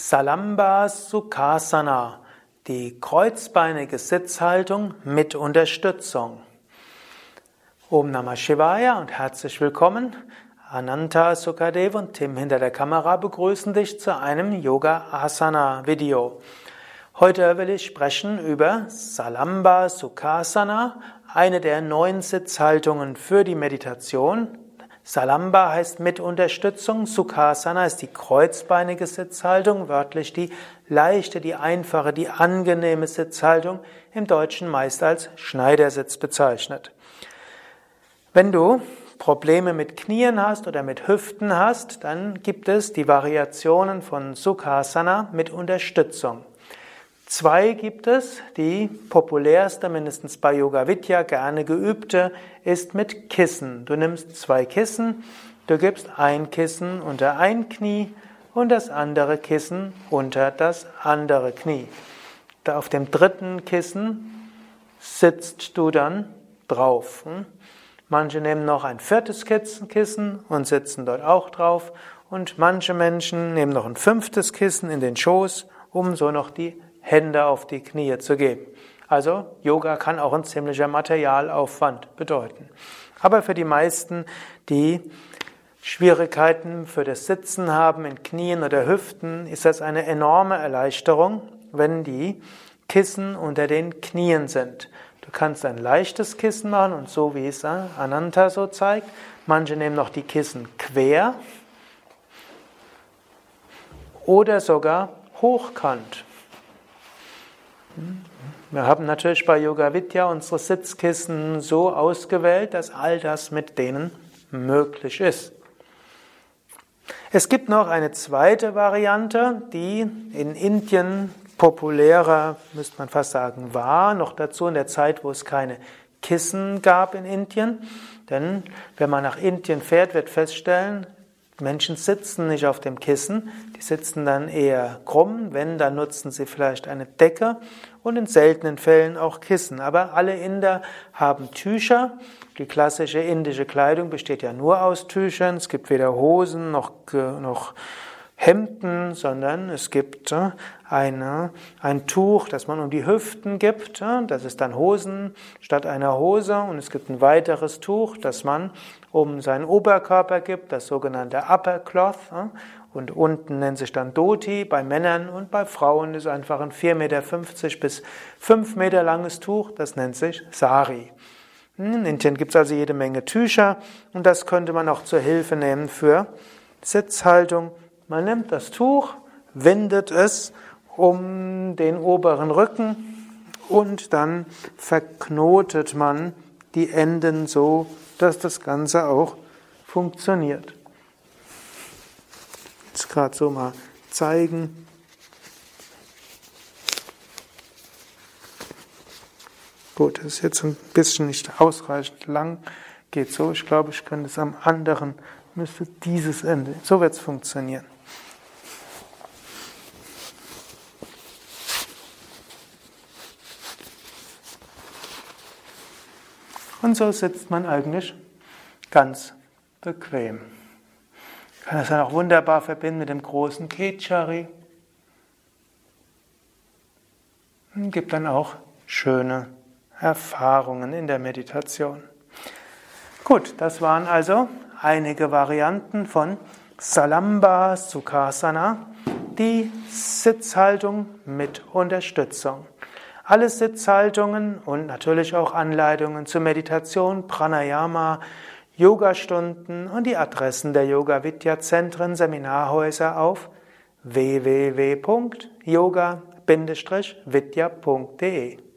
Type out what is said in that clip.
Salamba Sukhasana, die kreuzbeinige Sitzhaltung mit Unterstützung. Om Namah Shivaya und herzlich willkommen. Ananta Sukadev und Tim hinter der Kamera begrüßen dich zu einem Yoga Asana Video. Heute will ich sprechen über Salamba Sukhasana, eine der neun Sitzhaltungen für die Meditation, Salamba heißt mit Unterstützung, Sukhasana ist die kreuzbeinige Sitzhaltung, wörtlich die leichte, die einfache, die angenehme Sitzhaltung, im Deutschen meist als Schneidersitz bezeichnet. Wenn du Probleme mit Knien hast oder mit Hüften hast, dann gibt es die Variationen von Sukhasana mit Unterstützung. Zwei gibt es. Die populärste, mindestens bei Yoga Vidya gerne geübte, ist mit Kissen. Du nimmst zwei Kissen, du gibst ein Kissen unter ein Knie und das andere Kissen unter das andere Knie. Da auf dem dritten Kissen sitzt du dann drauf. Hm? Manche nehmen noch ein viertes Kissen und sitzen dort auch drauf. Und manche Menschen nehmen noch ein fünftes Kissen in den Schoß, um so noch die Hände auf die Knie zu geben. Also Yoga kann auch ein ziemlicher Materialaufwand bedeuten. Aber für die meisten, die Schwierigkeiten für das Sitzen haben in Knien oder Hüften, ist das eine enorme Erleichterung, wenn die Kissen unter den Knien sind. Du kannst ein leichtes Kissen machen und so wie es Ananta so zeigt. Manche nehmen noch die Kissen quer oder sogar hochkant. Wir haben natürlich bei Yoga Vidya unsere Sitzkissen so ausgewählt, dass all das mit denen möglich ist. Es gibt noch eine zweite Variante, die in Indien populärer, müsste man fast sagen, war, noch dazu in der Zeit, wo es keine Kissen gab in Indien. Denn wenn man nach Indien fährt, wird feststellen, Menschen sitzen nicht auf dem Kissen, die sitzen dann eher krumm, wenn, dann nutzen sie vielleicht eine Decke und in seltenen Fällen auch Kissen. Aber alle Inder haben Tücher. Die klassische indische Kleidung besteht ja nur aus Tüchern. Es gibt weder Hosen noch, noch Hemden, sondern es gibt äh, eine, ein Tuch, das man um die Hüften gibt. Äh, das ist dann Hosen statt einer Hose. Und es gibt ein weiteres Tuch, das man um seinen Oberkörper gibt, das sogenannte Upper Cloth. Äh, und unten nennt sich dann Dhoti bei Männern und bei Frauen ist einfach ein 4,50 Meter bis 5 Meter langes Tuch, das nennt sich Sari. In Indien gibt es also jede Menge Tücher und das könnte man auch zur Hilfe nehmen für Sitzhaltung man nimmt das Tuch, windet es um den oberen Rücken und dann verknotet man die Enden so, dass das Ganze auch funktioniert. Jetzt gerade so mal zeigen. Gut, das ist jetzt ein bisschen nicht ausreichend lang. Geht so. Ich glaube, ich könnte es am anderen, müsste dieses Ende. So wird es funktionieren. Und so sitzt man eigentlich ganz bequem. Ich kann das dann auch wunderbar verbinden mit dem großen Kechari. Und gibt dann auch schöne Erfahrungen in der Meditation. Gut, das waren also einige Varianten von Salamba Sukhasana, die Sitzhaltung mit Unterstützung. Alle Sitzhaltungen und natürlich auch Anleitungen zur Meditation, Pranayama, Yogastunden und die Adressen der Yoga Vidya Zentren, Seminarhäuser auf www.yoga-vidya.de